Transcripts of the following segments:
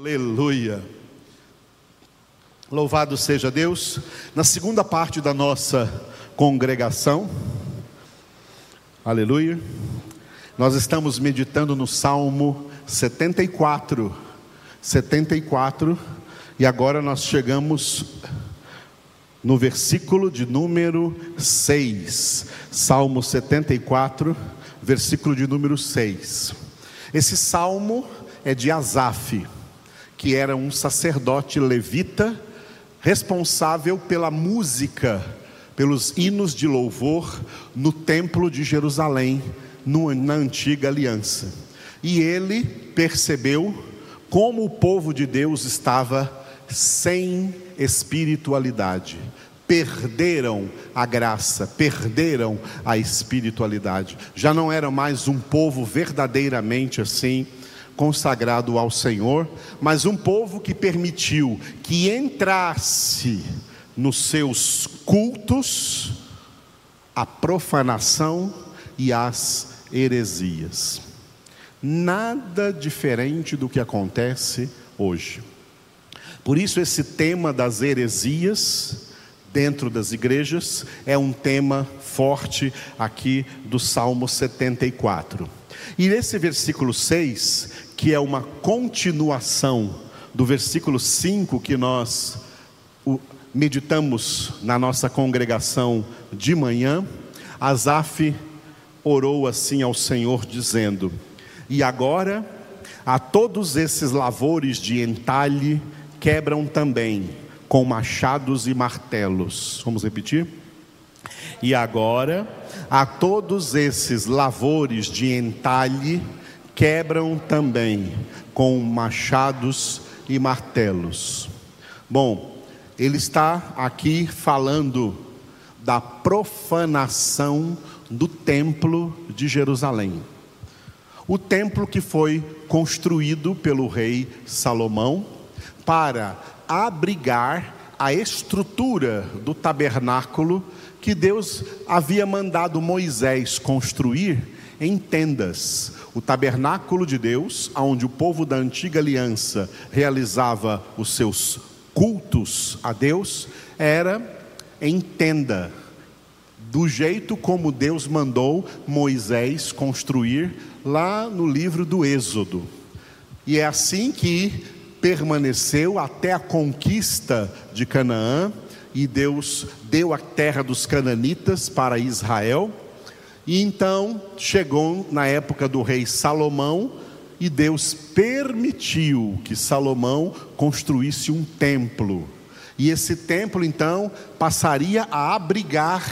Aleluia. Louvado seja Deus. Na segunda parte da nossa congregação, aleluia, nós estamos meditando no Salmo 74. 74, e agora nós chegamos no versículo de número 6. Salmo 74, versículo de número 6. Esse salmo é de Asaf que era um sacerdote levita responsável pela música, pelos hinos de louvor no templo de Jerusalém, no, na antiga aliança. E ele percebeu como o povo de Deus estava sem espiritualidade. Perderam a graça, perderam a espiritualidade. Já não era mais um povo verdadeiramente assim consagrado ao Senhor, mas um povo que permitiu que entrasse nos seus cultos a profanação e as heresias. Nada diferente do que acontece hoje. Por isso, esse tema das heresias dentro das igrejas é um tema forte aqui do Salmo 74. E nesse versículo 6, que é uma continuação do versículo 5 que nós meditamos na nossa congregação de manhã, Asaf orou assim ao Senhor, dizendo: E agora, a todos esses lavores de entalhe quebram também com machados e martelos. Vamos repetir? E agora, a todos esses lavores de entalhe quebram também com machados e martelos. Bom, ele está aqui falando da profanação do templo de Jerusalém. O templo que foi construído pelo rei Salomão para abrigar a estrutura do tabernáculo que Deus havia mandado Moisés construir em tendas. O tabernáculo de Deus, onde o povo da antiga aliança realizava os seus cultos a Deus, era em tenda, do jeito como Deus mandou Moisés construir lá no livro do Êxodo. E é assim que permaneceu até a conquista de Canaã, e Deus deu a terra dos cananitas para Israel e então chegou na época do rei Salomão, e Deus permitiu que Salomão construísse um templo. E esse templo então passaria a abrigar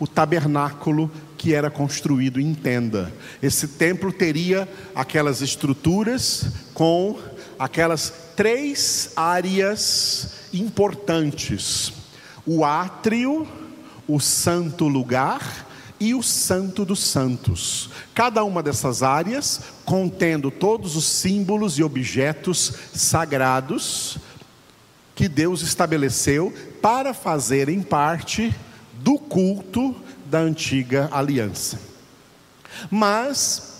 o tabernáculo que era construído em tenda. Esse templo teria aquelas estruturas com aquelas três áreas importantes: o átrio, o santo lugar e o Santo dos Santos. Cada uma dessas áreas contendo todos os símbolos e objetos sagrados que Deus estabeleceu para fazerem parte do culto da antiga aliança. Mas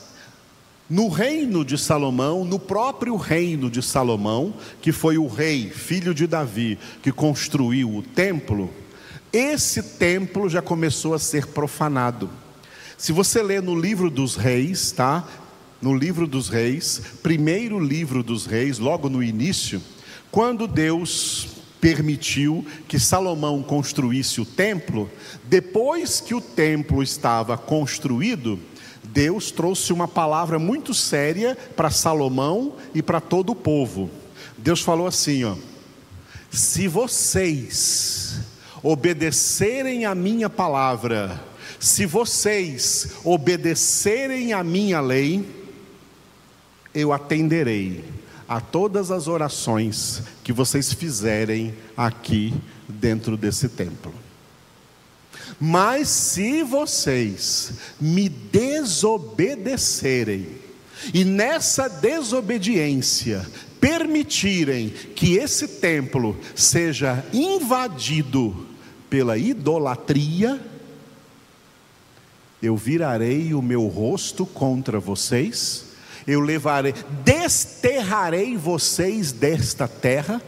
no reino de Salomão, no próprio reino de Salomão, que foi o rei, filho de Davi, que construiu o templo, esse templo já começou a ser profanado. Se você ler no livro dos reis, tá? No livro dos reis, primeiro livro dos reis, logo no início, quando Deus permitiu que Salomão construísse o templo, depois que o templo estava construído, Deus trouxe uma palavra muito séria para Salomão e para todo o povo. Deus falou assim, ó: Se vocês obedecerem a minha palavra, se vocês obedecerem a minha lei, eu atenderei a todas as orações que vocês fizerem aqui dentro desse templo. Mas se vocês me desobedecerem, e nessa desobediência permitirem que esse templo seja invadido pela idolatria, eu virarei o meu rosto contra vocês Eu levarei, desterrarei vocês desta terra,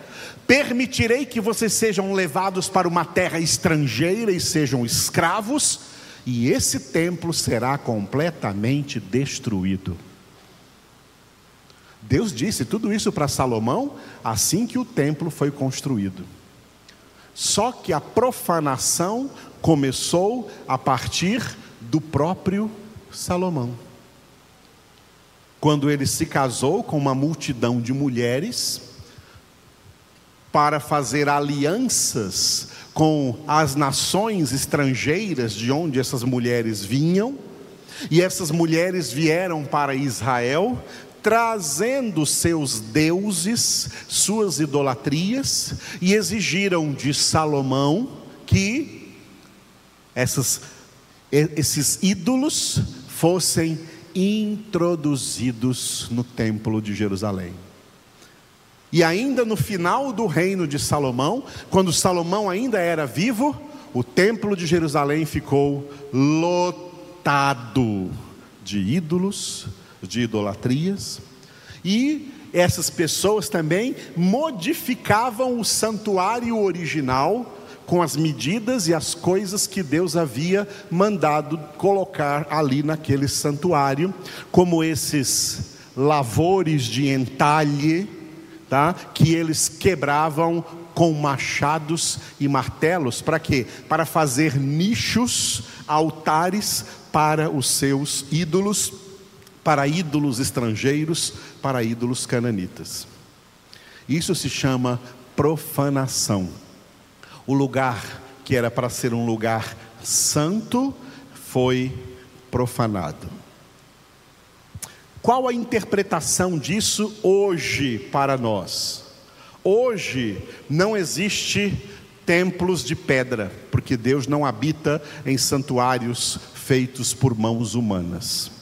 permitirei que vocês sejam levados para uma terra estrangeira e sejam escravos, e esse templo será completamente destruído. Deus disse tudo isso para Salomão assim que o templo foi construído. Só que a profanação começou a partir do próprio Salomão. Quando ele se casou com uma multidão de mulheres, para fazer alianças com as nações estrangeiras de onde essas mulheres vinham, e essas mulheres vieram para Israel, trazendo seus deuses, suas idolatrias, e exigiram de Salomão que essas, esses ídolos fossem introduzidos no templo de Jerusalém. E ainda no final do reino de Salomão, quando Salomão ainda era vivo, o templo de Jerusalém ficou lotado de ídolos, de idolatrias, e essas pessoas também modificavam o santuário original com as medidas e as coisas que Deus havia mandado colocar ali naquele santuário, como esses lavores de entalhe, tá? que eles quebravam com machados e martelos, para quê? Para fazer nichos, altares para os seus ídolos, para ídolos estrangeiros, para ídolos cananitas. Isso se chama profanação. O lugar que era para ser um lugar santo foi profanado. Qual a interpretação disso hoje para nós? Hoje não existe templos de pedra, porque Deus não habita em santuários feitos por mãos humanas.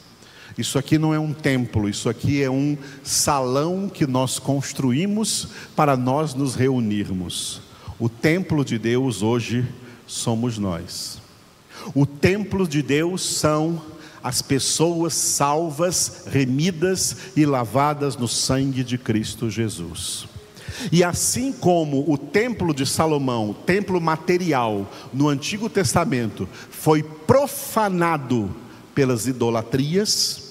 Isso aqui não é um templo, isso aqui é um salão que nós construímos para nós nos reunirmos. O templo de Deus hoje somos nós. O templo de Deus são as pessoas salvas, remidas e lavadas no sangue de Cristo Jesus. E assim como o templo de Salomão, o templo material no Antigo Testamento, foi profanado pelas idolatrias,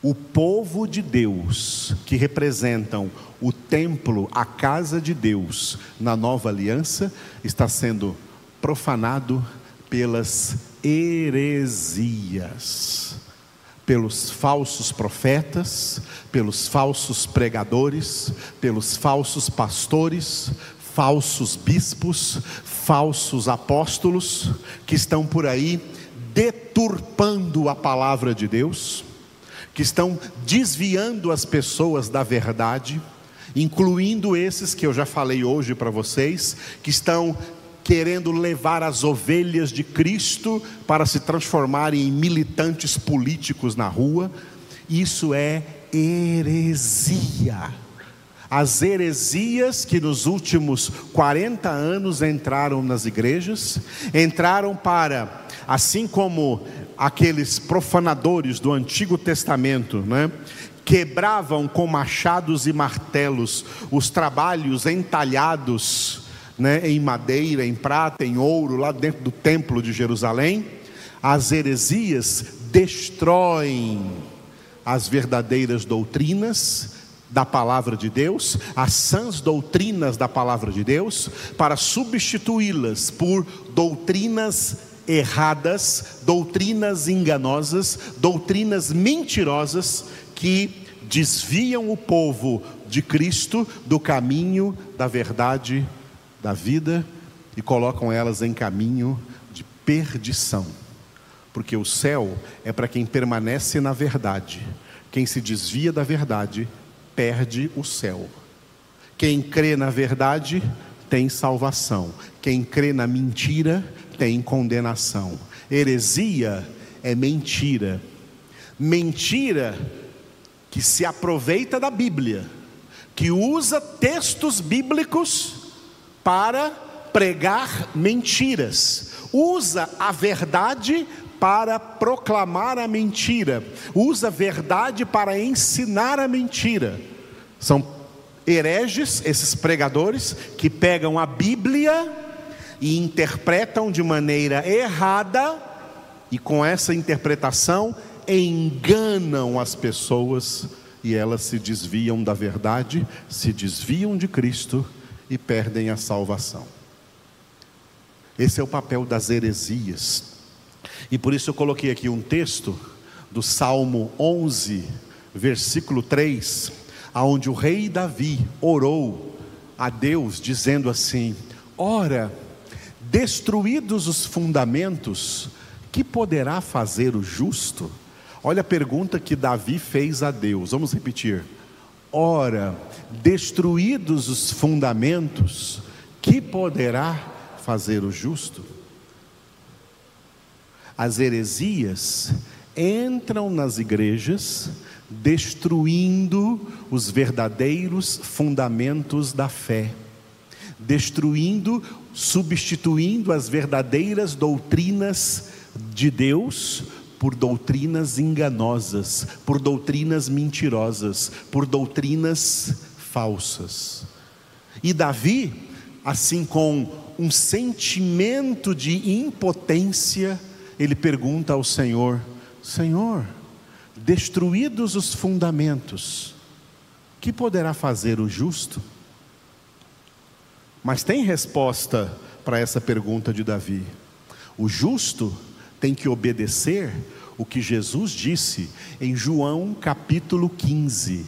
o povo de Deus, que representam o templo, a casa de Deus na nova aliança, está sendo profanado pelas heresias, pelos falsos profetas, pelos falsos pregadores, pelos falsos pastores, falsos bispos, falsos apóstolos que estão por aí deturpando a palavra de Deus, que estão desviando as pessoas da verdade, incluindo esses que eu já falei hoje para vocês, que estão querendo levar as ovelhas de Cristo para se transformarem em militantes políticos na rua. Isso é heresia. As heresias que nos últimos 40 anos entraram nas igrejas, entraram para, assim como aqueles profanadores do Antigo Testamento, né? quebravam com machados e martelos os trabalhos entalhados né, em madeira, em prata, em ouro, lá dentro do templo de Jerusalém, as heresias destroem as verdadeiras doutrinas da palavra de Deus, as sãs doutrinas da palavra de Deus, para substituí-las por doutrinas erradas, doutrinas enganosas, doutrinas mentirosas que desviam o povo de Cristo do caminho da verdade da vida e colocam elas em caminho de perdição. Porque o céu é para quem permanece na verdade. Quem se desvia da verdade perde o céu. Quem crê na verdade tem salvação. Quem crê na mentira tem condenação. Heresia é mentira. Mentira que se aproveita da Bíblia, que usa textos bíblicos para pregar mentiras, usa a verdade para proclamar a mentira, usa verdade para ensinar a mentira. São hereges, esses pregadores, que pegam a Bíblia e interpretam de maneira errada, e com essa interpretação enganam as pessoas e elas se desviam da verdade, se desviam de Cristo e perdem a salvação. Esse é o papel das heresias. E por isso eu coloquei aqui um texto do Salmo 11, versículo 3, aonde o rei Davi orou a Deus dizendo assim: Ora, destruídos os fundamentos, que poderá fazer o justo? Olha a pergunta que Davi fez a Deus. Vamos repetir. Ora, destruídos os fundamentos, que poderá fazer o justo? As heresias entram nas igrejas, destruindo os verdadeiros fundamentos da fé, destruindo, substituindo as verdadeiras doutrinas de Deus por doutrinas enganosas, por doutrinas mentirosas, por doutrinas falsas. E Davi, assim com um sentimento de impotência, ele pergunta ao Senhor: Senhor, destruídos os fundamentos, que poderá fazer o justo? Mas tem resposta para essa pergunta de Davi. O justo tem que obedecer o que Jesus disse em João capítulo 15.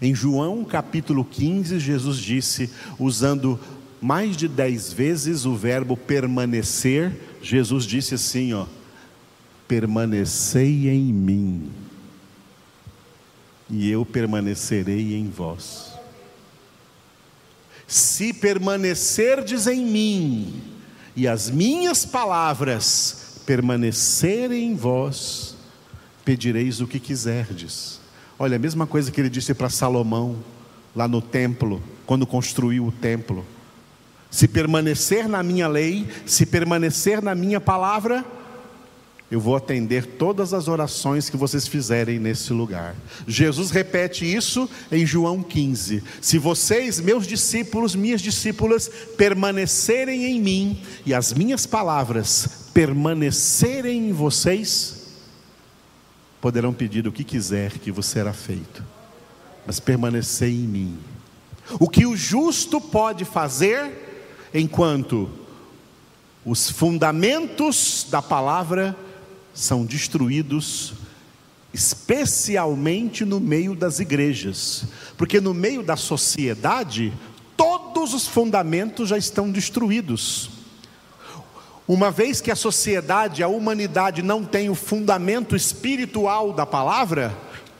Em João capítulo 15, Jesus disse, usando mais de dez vezes o verbo permanecer, Jesus disse assim: ó, permanecei em mim, e eu permanecerei em vós. Se permanecerdes em mim, e as minhas palavras permanecerem em vós, pedireis o que quiserdes. Olha, a mesma coisa que ele disse para Salomão, lá no templo, quando construiu o templo. Se permanecer na minha lei, se permanecer na minha palavra, eu vou atender todas as orações que vocês fizerem nesse lugar. Jesus repete isso em João 15: Se vocês, meus discípulos, minhas discípulas, permanecerem em mim e as minhas palavras permanecerem em vocês, poderão pedir o que quiser que vos será feito, mas permanecer em mim. O que o justo pode fazer enquanto os fundamentos da palavra são destruídos, especialmente no meio das igrejas, porque no meio da sociedade, todos os fundamentos já estão destruídos. Uma vez que a sociedade, a humanidade não tem o fundamento espiritual da palavra,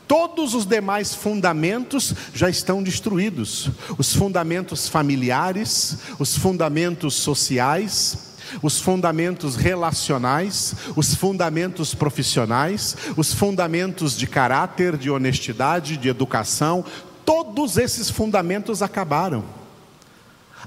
todos os demais fundamentos já estão destruídos. Os fundamentos familiares, os fundamentos sociais, os fundamentos relacionais, os fundamentos profissionais, os fundamentos de caráter, de honestidade, de educação, todos esses fundamentos acabaram.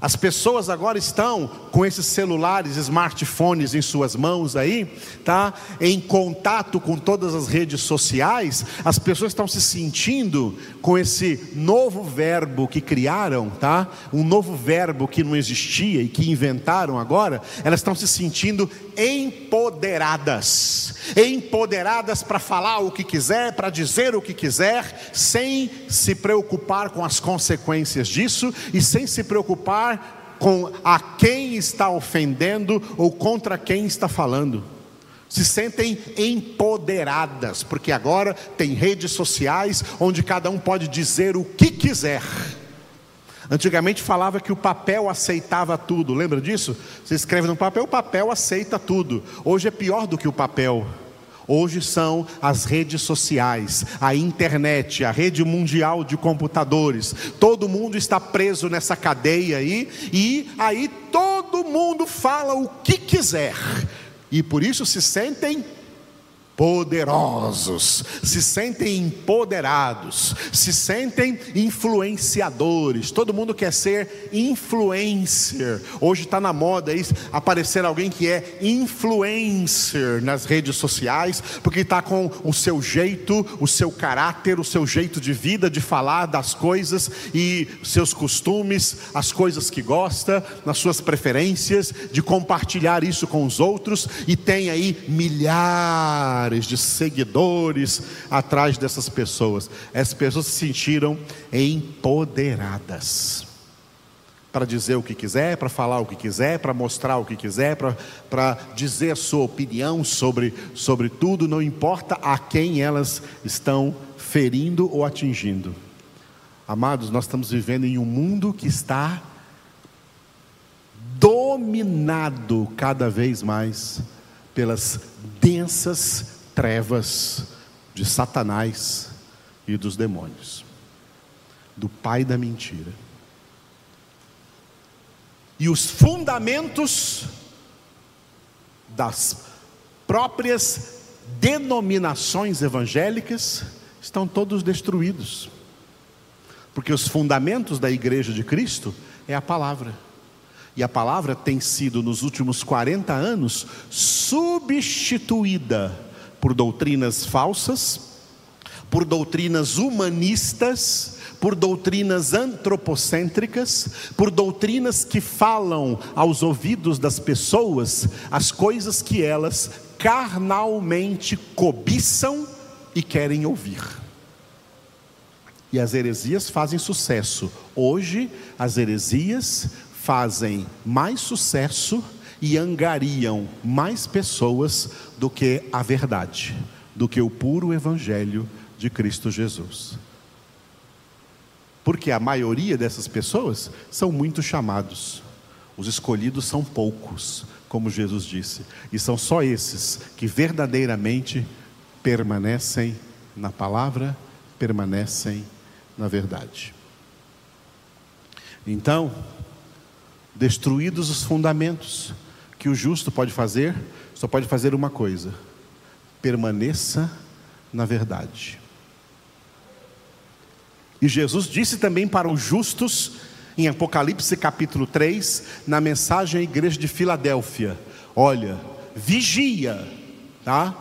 As pessoas agora estão com esses celulares, smartphones em suas mãos aí, tá? Em contato com todas as redes sociais, as pessoas estão se sentindo com esse novo verbo que criaram, tá? Um novo verbo que não existia e que inventaram agora, elas estão se sentindo empoderadas. Empoderadas para falar o que quiser, para dizer o que quiser, sem se preocupar com as consequências disso e sem se preocupar com a quem está ofendendo ou contra quem está falando. Se sentem empoderadas, porque agora tem redes sociais onde cada um pode dizer o que quiser. Antigamente falava que o papel aceitava tudo, lembra disso? Você escreve no papel, o papel aceita tudo. Hoje é pior do que o papel. Hoje são as redes sociais, a internet, a rede mundial de computadores. Todo mundo está preso nessa cadeia aí, e aí todo mundo fala o que quiser, e por isso se sentem poderosos, se sentem empoderados, se sentem influenciadores. Todo mundo quer ser influencer. Hoje está na moda isso, aparecer alguém que é influencer nas redes sociais, porque está com o seu jeito, o seu caráter, o seu jeito de vida, de falar das coisas e seus costumes, as coisas que gosta, nas suas preferências, de compartilhar isso com os outros e tem aí milhares milhares de seguidores atrás dessas pessoas. Essas pessoas se sentiram empoderadas para dizer o que quiser, para falar o que quiser, para mostrar o que quiser, para dizer a sua opinião sobre, sobre tudo, não importa a quem elas estão ferindo ou atingindo. Amados, nós estamos vivendo em um mundo que está dominado cada vez mais pelas densas trevas de Satanás e dos demônios, do pai da mentira. E os fundamentos das próprias denominações evangélicas estão todos destruídos. Porque os fundamentos da igreja de Cristo é a palavra. E a palavra tem sido, nos últimos 40 anos, substituída por doutrinas falsas, por doutrinas humanistas, por doutrinas antropocêntricas, por doutrinas que falam aos ouvidos das pessoas as coisas que elas carnalmente cobiçam e querem ouvir. E as heresias fazem sucesso. Hoje, as heresias fazem mais sucesso e angariam mais pessoas do que a verdade, do que o puro evangelho de Cristo Jesus. Porque a maioria dessas pessoas são muito chamados. Os escolhidos são poucos, como Jesus disse, e são só esses que verdadeiramente permanecem na palavra, permanecem na verdade. Então, destruídos os fundamentos, que o justo pode fazer, só pode fazer uma coisa: permaneça na verdade. E Jesus disse também para os justos, em Apocalipse capítulo 3, na mensagem à igreja de Filadélfia: Olha, vigia, tá?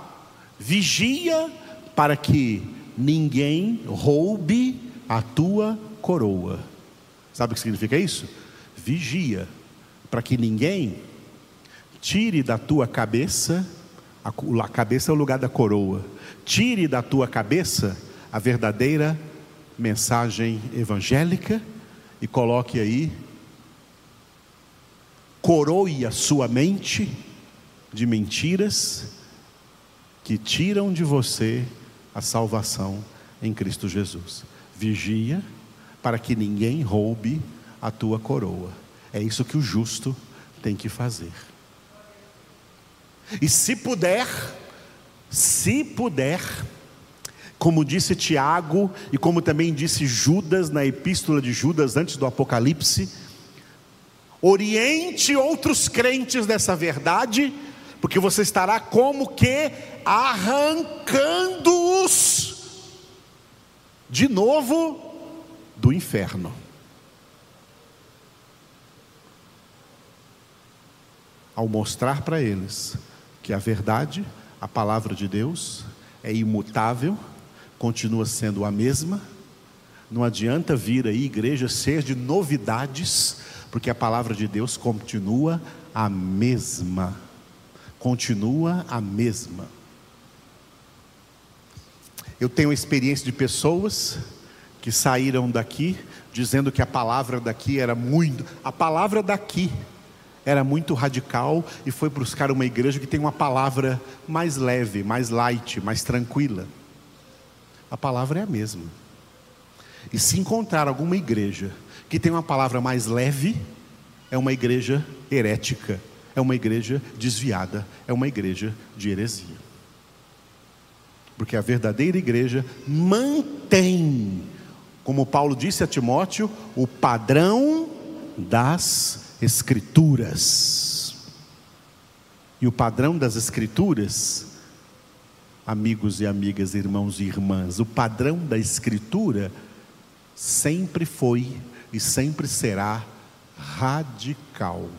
Vigia para que ninguém roube a tua coroa. Sabe o que significa isso? Vigia, para que ninguém Tire da tua cabeça, a cabeça é o lugar da coroa. Tire da tua cabeça a verdadeira mensagem evangélica e coloque aí, coroe a sua mente de mentiras que tiram de você a salvação em Cristo Jesus. Vigia para que ninguém roube a tua coroa. É isso que o justo tem que fazer. E se puder, se puder, como disse Tiago e como também disse Judas na epístola de Judas antes do Apocalipse, oriente outros crentes dessa verdade, porque você estará como que arrancando-os de novo do inferno. Ao mostrar para eles que a verdade, a palavra de Deus, é imutável, continua sendo a mesma. Não adianta vir aí, igreja, ser de novidades, porque a palavra de Deus continua a mesma. Continua a mesma. Eu tenho experiência de pessoas que saíram daqui dizendo que a palavra daqui era muito. A palavra daqui era muito radical e foi buscar uma igreja que tem uma palavra mais leve, mais light, mais tranquila. A palavra é a mesma. E se encontrar alguma igreja que tem uma palavra mais leve, é uma igreja herética, é uma igreja desviada, é uma igreja de heresia. Porque a verdadeira igreja mantém, como Paulo disse a Timóteo, o padrão das Escrituras. E o padrão das Escrituras, amigos e amigas, irmãos e irmãs, o padrão da Escritura sempre foi e sempre será radical.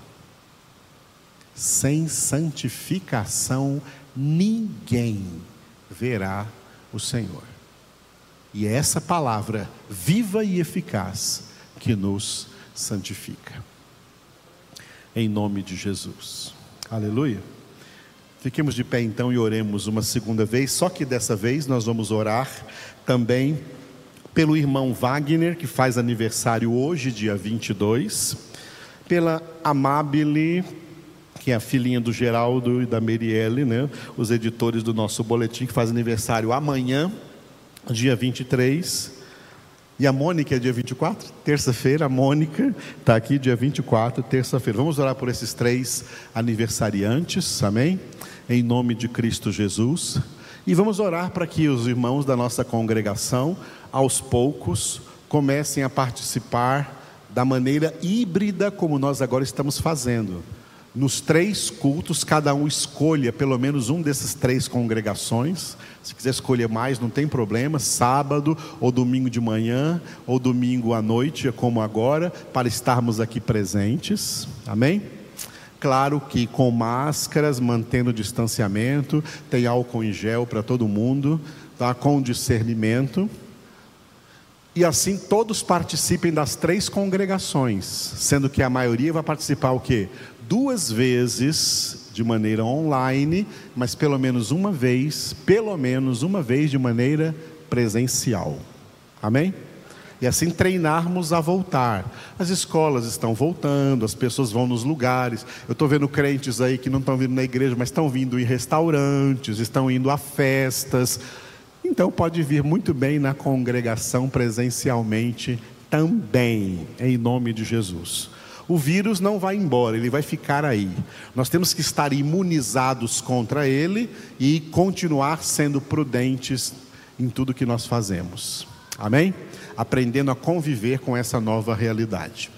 Sem santificação, ninguém verá o Senhor. E é essa palavra viva e eficaz que nos santifica. Em nome de Jesus. Aleluia. Fiquemos de pé então e oremos uma segunda vez, só que dessa vez nós vamos orar também pelo irmão Wagner, que faz aniversário hoje, dia 22, pela Amabile, que é a filhinha do Geraldo e da Merielle, né? os editores do nosso boletim, que faz aniversário amanhã, dia 23. E a Mônica é dia 24, terça-feira. A Mônica está aqui dia 24, terça-feira. Vamos orar por esses três aniversariantes, amém? Em nome de Cristo Jesus. E vamos orar para que os irmãos da nossa congregação, aos poucos, comecem a participar da maneira híbrida como nós agora estamos fazendo nos três cultos, cada um escolha pelo menos um desses três congregações. Se quiser escolher mais, não tem problema, sábado ou domingo de manhã ou domingo à noite, como agora, para estarmos aqui presentes. Amém? Claro que com máscaras, mantendo o distanciamento, tem álcool em gel para todo mundo, tá? com discernimento. E assim todos participem das três congregações, sendo que a maioria vai participar o quê? Duas vezes de maneira online, mas pelo menos uma vez, pelo menos uma vez de maneira presencial. Amém? E assim treinarmos a voltar. As escolas estão voltando, as pessoas vão nos lugares. Eu estou vendo crentes aí que não estão vindo na igreja, mas estão vindo em restaurantes, estão indo a festas. Então pode vir muito bem na congregação presencialmente também, em nome de Jesus o vírus não vai embora, ele vai ficar aí. Nós temos que estar imunizados contra ele e continuar sendo prudentes em tudo que nós fazemos. Amém? Aprendendo a conviver com essa nova realidade.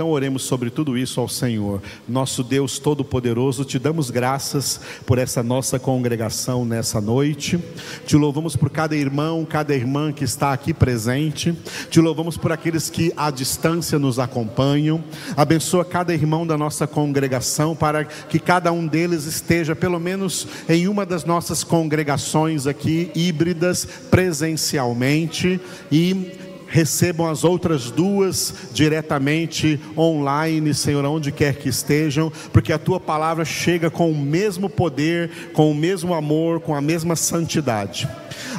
Então oremos sobre tudo isso ao Senhor. Nosso Deus Todo-Poderoso, te damos graças por essa nossa congregação nessa noite. Te louvamos por cada irmão, cada irmã que está aqui presente. Te louvamos por aqueles que à distância nos acompanham. Abençoa cada irmão da nossa congregação para que cada um deles esteja pelo menos em uma das nossas congregações aqui híbridas presencialmente e recebam as outras duas diretamente online, Senhor, onde quer que estejam, porque a tua palavra chega com o mesmo poder, com o mesmo amor, com a mesma santidade.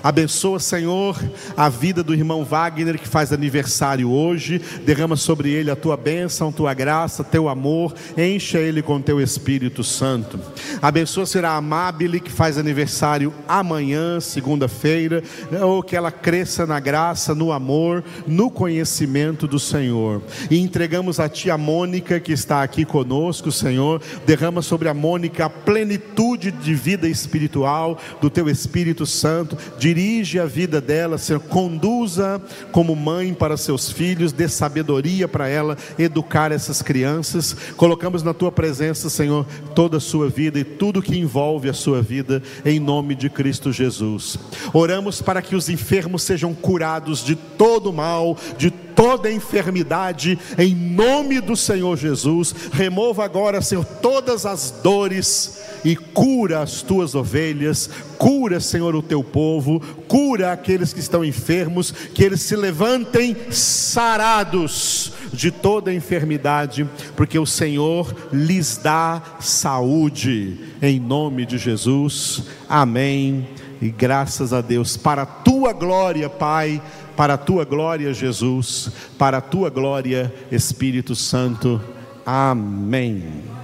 Abençoa, Senhor, a vida do irmão Wagner que faz aniversário hoje. Derrama sobre ele a tua bênção, tua graça, teu amor. Encha ele com teu Espírito Santo. Abençoa, Senhor, a Amabile que faz aniversário amanhã, segunda-feira. Ou que ela cresça na graça, no amor, no conhecimento do Senhor. E entregamos a ti a Mônica que está aqui conosco, Senhor. Derrama sobre a Mônica a plenitude de vida espiritual do teu Espírito Santo dirige a vida dela, Senhor, conduza como mãe para seus filhos, dê sabedoria para ela educar essas crianças. Colocamos na tua presença, Senhor, toda a sua vida e tudo que envolve a sua vida, em nome de Cristo Jesus. Oramos para que os enfermos sejam curados de todo mal, de toda enfermidade, em nome do Senhor Jesus. Remova agora, Senhor, todas as dores e cura as tuas ovelhas, cura, Senhor, o teu povo, cura aqueles que estão enfermos, que eles se levantem sarados de toda enfermidade, porque o Senhor lhes dá saúde, em nome de Jesus. Amém. E graças a Deus, para a tua glória, Pai para a tua glória, Jesus, para a tua glória, Espírito Santo. Amém.